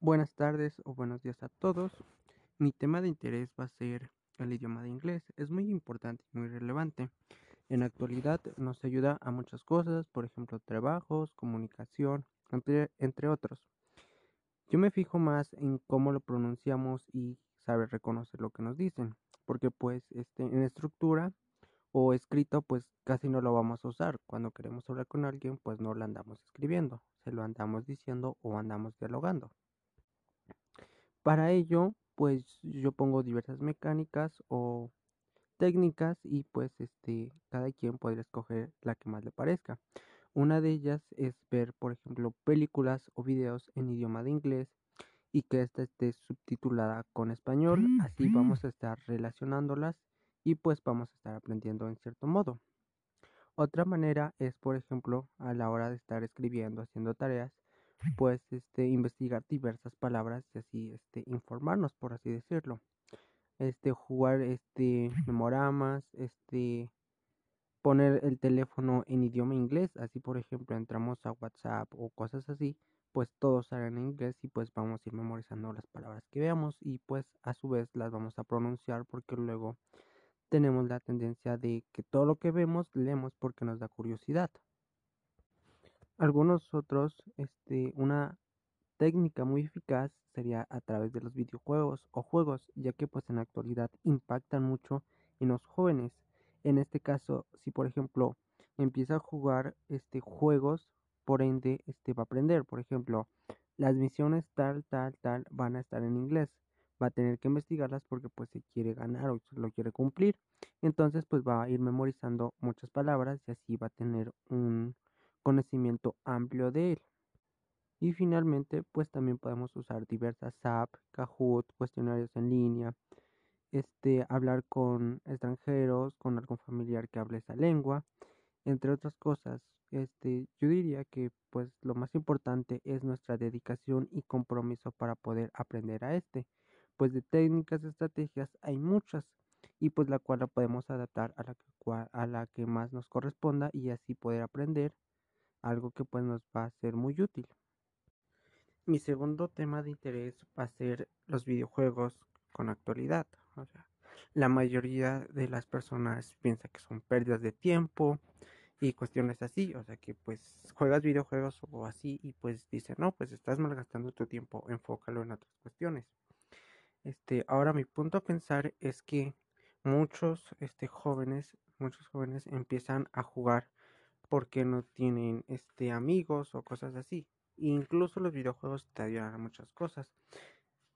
Buenas tardes o buenos días a todos. Mi tema de interés va a ser el idioma de inglés. Es muy importante y muy relevante. En la actualidad nos ayuda a muchas cosas, por ejemplo, trabajos, comunicación, entre, entre otros. Yo me fijo más en cómo lo pronunciamos y saber reconocer lo que nos dicen, porque pues este, en estructura o escrito pues casi no lo vamos a usar. Cuando queremos hablar con alguien pues no lo andamos escribiendo, se lo andamos diciendo o andamos dialogando. Para ello pues yo pongo diversas mecánicas o técnicas y pues este cada quien podría escoger la que más le parezca. Una de ellas es ver, por ejemplo, películas o videos en idioma de inglés y que esta esté subtitulada con español. Mm, Así vamos a estar relacionándolas y pues vamos a estar aprendiendo en cierto modo. Otra manera es, por ejemplo, a la hora de estar escribiendo, haciendo tareas, pues este investigar diversas palabras y así este informarnos, por así decirlo. Este jugar este memoramas, este poner el teléfono en idioma inglés, así por ejemplo entramos a WhatsApp o cosas así, pues todos salen en inglés y pues vamos a ir memorizando las palabras que veamos y pues a su vez las vamos a pronunciar porque luego tenemos la tendencia de que todo lo que vemos leemos porque nos da curiosidad. Algunos otros, este, una técnica muy eficaz sería a través de los videojuegos o juegos, ya que pues en la actualidad impactan mucho en los jóvenes. En este caso, si por ejemplo empieza a jugar este juegos, por ende este va a aprender, por ejemplo, las misiones tal tal tal van a estar en inglés va a tener que investigarlas porque pues se quiere ganar o lo quiere cumplir. Entonces pues va a ir memorizando muchas palabras y así va a tener un conocimiento amplio de él. Y finalmente pues también podemos usar diversas apps, Kahoot, cuestionarios en línea, este, hablar con extranjeros, con algún familiar que hable esa lengua, entre otras cosas. Este, yo diría que pues lo más importante es nuestra dedicación y compromiso para poder aprender a este pues de técnicas, estrategias hay muchas y pues la cual la podemos adaptar a la que, a la que más nos corresponda y así poder aprender algo que pues nos va a ser muy útil. Mi segundo tema de interés va a ser los videojuegos con actualidad. O sea, la mayoría de las personas piensa que son pérdidas de tiempo y cuestiones así. O sea, que pues juegas videojuegos o así y pues dicen, no, pues estás malgastando tu tiempo, enfócalo en otras cuestiones. Este, ahora mi punto a pensar es que muchos este, jóvenes, muchos jóvenes empiezan a jugar porque no tienen este, amigos o cosas así. incluso los videojuegos te ayudan a muchas cosas.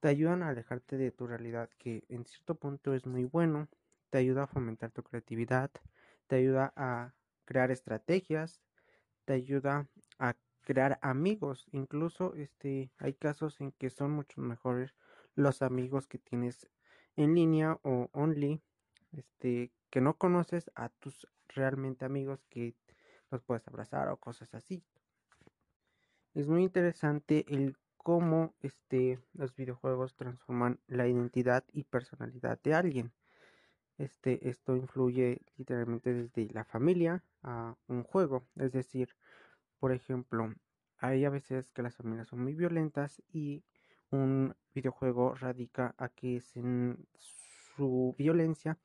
Te ayudan a alejarte de tu realidad, que en cierto punto es muy bueno. Te ayuda a fomentar tu creatividad. Te ayuda a crear estrategias. Te ayuda a crear amigos. Incluso este, hay casos en que son mucho mejores los amigos que tienes en línea o only, este, que no conoces a tus realmente amigos que los puedes abrazar o cosas así. Es muy interesante el cómo este, los videojuegos transforman la identidad y personalidad de alguien. Este, esto influye literalmente desde la familia a un juego. Es decir, por ejemplo, hay a veces que las familias son muy violentas y un videojuego radica a que su violencia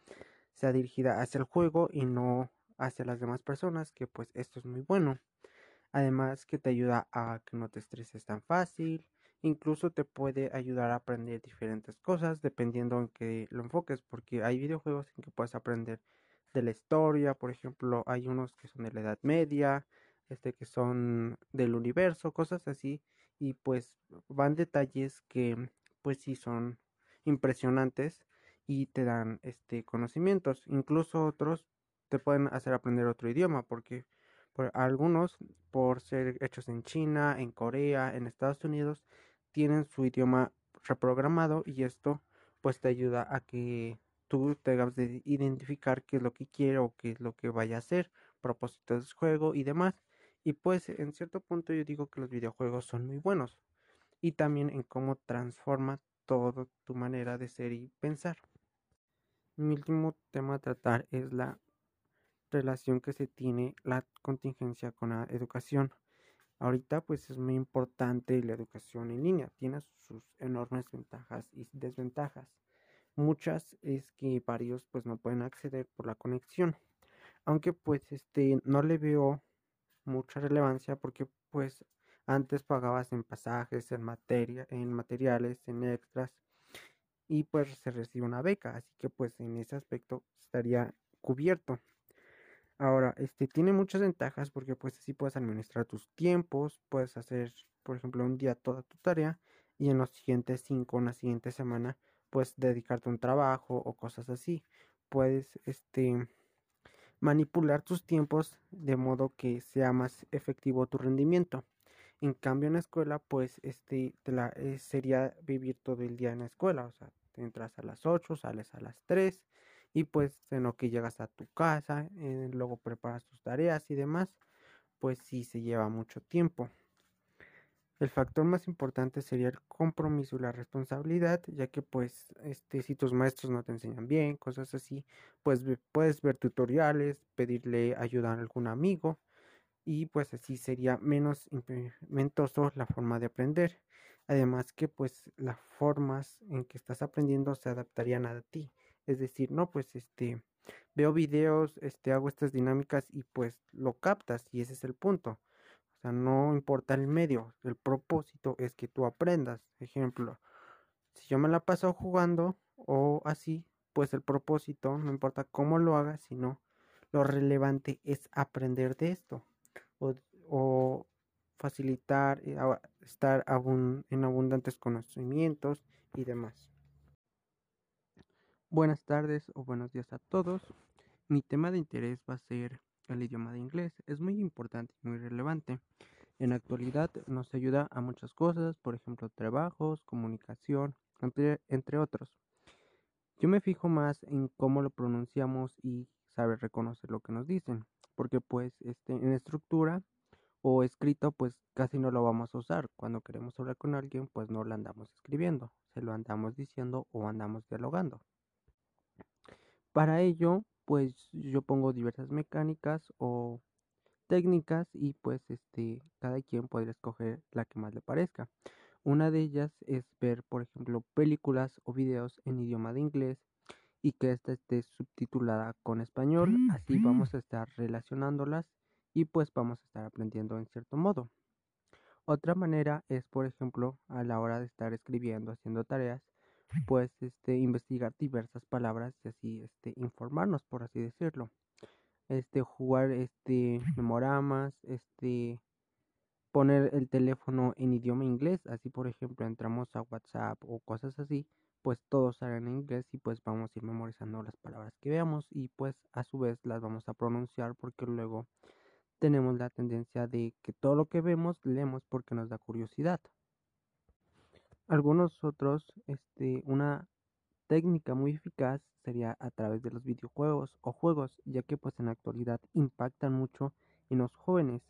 sea dirigida hacia el juego y no hacia las demás personas, que pues esto es muy bueno. Además que te ayuda a que no te estreses tan fácil, incluso te puede ayudar a aprender diferentes cosas dependiendo en que lo enfoques, porque hay videojuegos en que puedes aprender de la historia, por ejemplo, hay unos que son de la Edad Media, este que son del universo, cosas así, y pues van detalles que pues sí son impresionantes y te dan este conocimientos incluso otros te pueden hacer aprender otro idioma porque por algunos por ser hechos en China en Corea en Estados Unidos tienen su idioma reprogramado y esto pues te ayuda a que tú tengas de identificar qué es lo que quiere o qué es lo que vaya a hacer propósitos del juego y demás y pues en cierto punto yo digo que los videojuegos son muy buenos y también en cómo transforma toda tu manera de ser y pensar. Mi último tema a tratar es la relación que se tiene la contingencia con la educación. Ahorita pues es muy importante la educación en línea, tiene sus enormes ventajas y desventajas. Muchas es que varios pues no pueden acceder por la conexión. Aunque pues este no le veo mucha relevancia porque pues antes pagabas en pasajes, en materia, en materiales, en extras y pues se recibe una beca, así que pues en ese aspecto estaría cubierto. Ahora, este tiene muchas ventajas porque pues así puedes administrar tus tiempos, puedes hacer, por ejemplo, un día toda tu tarea y en los siguientes cinco, en la siguiente semana, pues dedicarte a un trabajo o cosas así. Puedes, este, manipular tus tiempos de modo que sea más efectivo tu rendimiento. En cambio, en la escuela, pues, este, la, eh, sería vivir todo el día en la escuela, o sea, te entras a las 8, sales a las 3 y pues en lo que llegas a tu casa, eh, luego preparas tus tareas y demás, pues sí se lleva mucho tiempo. El factor más importante sería el compromiso y la responsabilidad, ya que pues este si tus maestros no te enseñan bien, cosas así, pues puedes ver tutoriales, pedirle ayuda a algún amigo y pues así sería menos implementoso la forma de aprender. Además que pues las formas en que estás aprendiendo se adaptarían a ti. Es decir, no, pues este, veo videos, este, hago estas dinámicas y pues lo captas y ese es el punto. O sea, no importa el medio, el propósito es que tú aprendas. Ejemplo, si yo me la paso jugando o así, pues el propósito, no importa cómo lo hagas, sino lo relevante es aprender de esto o, facilitar, eh, estar en abundantes conocimientos y demás. Buenas tardes o buenos días a todos. Mi tema de interés va a ser el idioma de inglés. Es muy importante y muy relevante. En la actualidad nos ayuda a muchas cosas, por ejemplo, trabajos, comunicación, entre, entre otros. Yo me fijo más en cómo lo pronunciamos y saber reconocer lo que nos dicen, porque pues este, en estructura o escrito pues casi no lo vamos a usar. Cuando queremos hablar con alguien pues no lo andamos escribiendo, se lo andamos diciendo o andamos dialogando. Para ello, pues yo pongo diversas mecánicas o técnicas y pues este cada quien podría escoger la que más le parezca. Una de ellas es ver, por ejemplo, películas o videos en idioma de inglés y que esta esté subtitulada con español, así vamos a estar relacionándolas y pues vamos a estar aprendiendo en cierto modo. Otra manera es, por ejemplo, a la hora de estar escribiendo, haciendo tareas, pues este investigar diversas palabras y así este informarnos por así decirlo. Este jugar este memoramas este poner el teléfono en idioma inglés así por ejemplo entramos a WhatsApp o cosas así pues todos salen en inglés y pues vamos a ir memorizando las palabras que veamos y pues a su vez las vamos a pronunciar porque luego tenemos la tendencia de que todo lo que vemos leemos porque nos da curiosidad algunos otros, este, una técnica muy eficaz sería a través de los videojuegos o juegos, ya que pues en la actualidad impactan mucho en los jóvenes.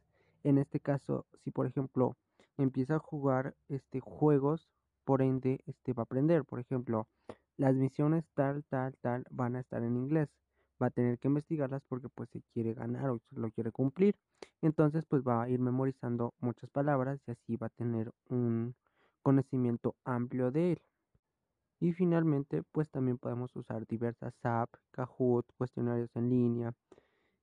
En este caso, si por ejemplo empieza a jugar este juegos, por ende este va a aprender, por ejemplo, las misiones tal tal tal van a estar en inglés. Va a tener que investigarlas porque pues se quiere ganar o lo quiere cumplir. Entonces pues va a ir memorizando muchas palabras y así va a tener un conocimiento amplio de él. Y finalmente, pues también podemos usar diversas apps, Kahoot, cuestionarios en línea,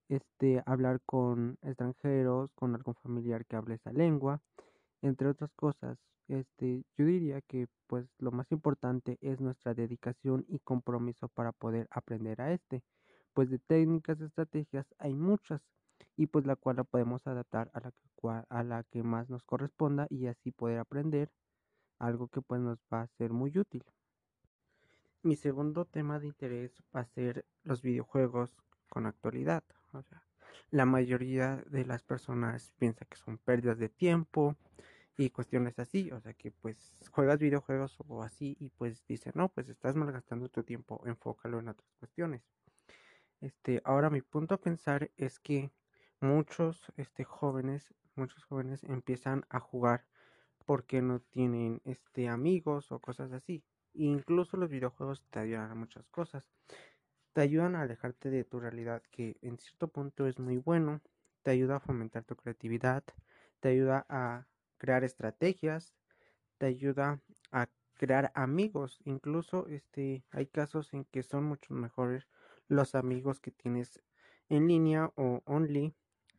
este, hablar con extranjeros, con algún familiar que hable esa lengua, entre otras cosas. Este, yo diría que pues lo más importante es nuestra dedicación y compromiso para poder aprender a este. Pues de técnicas, estrategias hay muchas y pues la cual la podemos adaptar a la que, a la que más nos corresponda y así poder aprender algo que pues nos va a ser muy útil. Mi segundo tema de interés va a ser los videojuegos con actualidad. O sea, la mayoría de las personas piensa que son pérdidas de tiempo y cuestiones así. O sea, que pues juegas videojuegos o así y pues dicen, no, pues estás malgastando tu tiempo, enfócalo en otras cuestiones. Este, ahora mi punto a pensar es que muchos este, jóvenes, muchos jóvenes empiezan a jugar porque no tienen este amigos o cosas así. Incluso los videojuegos te ayudan a muchas cosas. Te ayudan a alejarte de tu realidad que en cierto punto es muy bueno. Te ayuda a fomentar tu creatividad. te ayuda a crear estrategias, te ayuda a crear amigos, incluso este hay casos en que son mucho mejores los amigos que tienes en línea o only,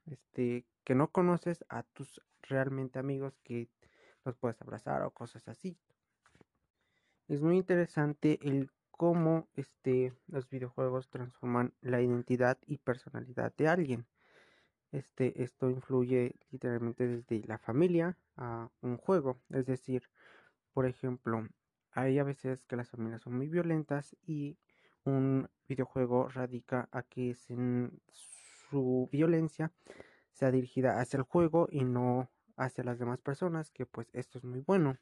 este que no conoces a tus realmente amigos que los puedes abrazar o cosas así. Es muy interesante el cómo este, los videojuegos transforman la identidad y personalidad de alguien. Este, esto influye literalmente desde la familia a un juego. Es decir, por ejemplo, hay a veces que las familias son muy violentas y un videojuego radica a que su violencia sea dirigida hacia el juego y no hacia las demás personas, que pues esto es muy bueno.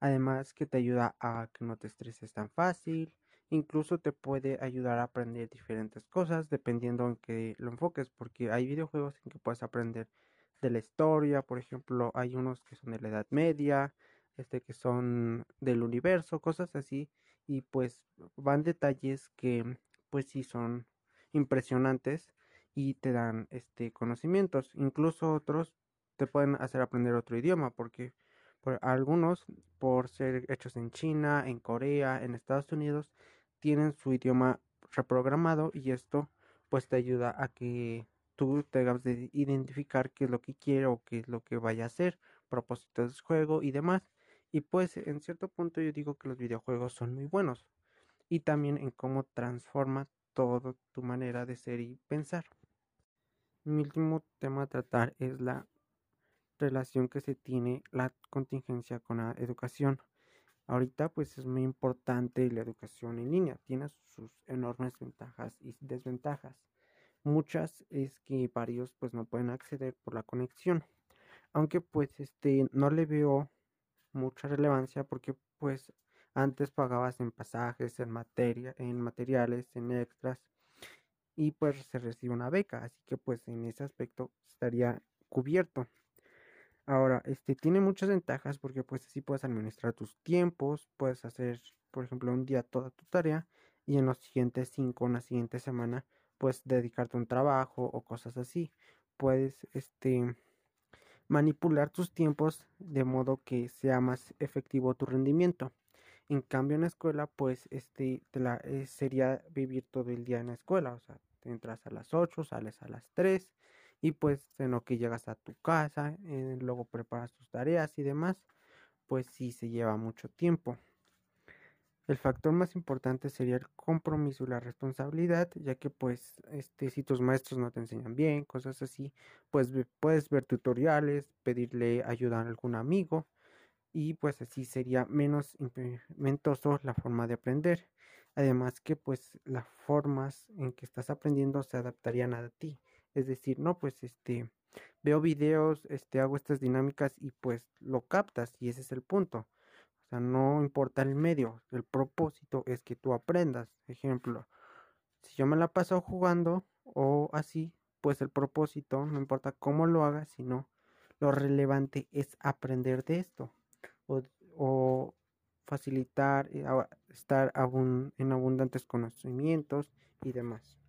Además que te ayuda a que no te estreses tan fácil, incluso te puede ayudar a aprender diferentes cosas dependiendo en que lo enfoques, porque hay videojuegos en que puedes aprender de la historia, por ejemplo, hay unos que son de la Edad Media, este que son del universo, cosas así, y pues van detalles que pues sí son impresionantes y te dan este conocimientos, incluso otros te pueden hacer aprender otro idioma, porque por algunos, por ser hechos en China, en Corea, en Estados Unidos, tienen su idioma reprogramado y esto pues te ayuda a que tú tengas de identificar qué es lo que quiere o qué es lo que vaya a hacer, propósitos del juego y demás. Y pues en cierto punto yo digo que los videojuegos son muy buenos y también en cómo transforma toda tu manera de ser y pensar. Mi último tema a tratar es la relación que se tiene la contingencia con la educación. Ahorita pues es muy importante la educación en línea, tiene sus enormes ventajas y desventajas. Muchas es que varios pues no pueden acceder por la conexión. Aunque pues este no le veo mucha relevancia porque pues antes pagabas en pasajes, en materia, en materiales, en extras y pues se recibe una beca, así que pues en ese aspecto estaría cubierto. Ahora, este tiene muchas ventajas porque pues así puedes administrar tus tiempos, puedes hacer, por ejemplo, un día toda tu tarea y en los siguientes cinco, en la siguiente semana, puedes dedicarte a un trabajo o cosas así. Puedes, este, manipular tus tiempos de modo que sea más efectivo tu rendimiento. En cambio, en la escuela, pues, este, la, eh, sería vivir todo el día en la escuela, o sea, te entras a las 8, sales a las 3 y pues en lo que llegas a tu casa, eh, luego preparas tus tareas y demás, pues sí se lleva mucho tiempo. El factor más importante sería el compromiso y la responsabilidad, ya que pues este si tus maestros no te enseñan bien, cosas así, pues puedes ver tutoriales, pedirle ayuda a algún amigo y pues así sería menos implementoso la forma de aprender. Además que pues las formas en que estás aprendiendo se adaptarían a ti. Es decir, no, pues este, veo videos, este, hago estas dinámicas y pues lo captas y ese es el punto. O sea, no importa el medio, el propósito es que tú aprendas. Ejemplo, si yo me la paso jugando o así, pues el propósito, no importa cómo lo hagas, sino lo relevante es aprender de esto o, facilitar, eh, estar en abundantes conocimientos y demás.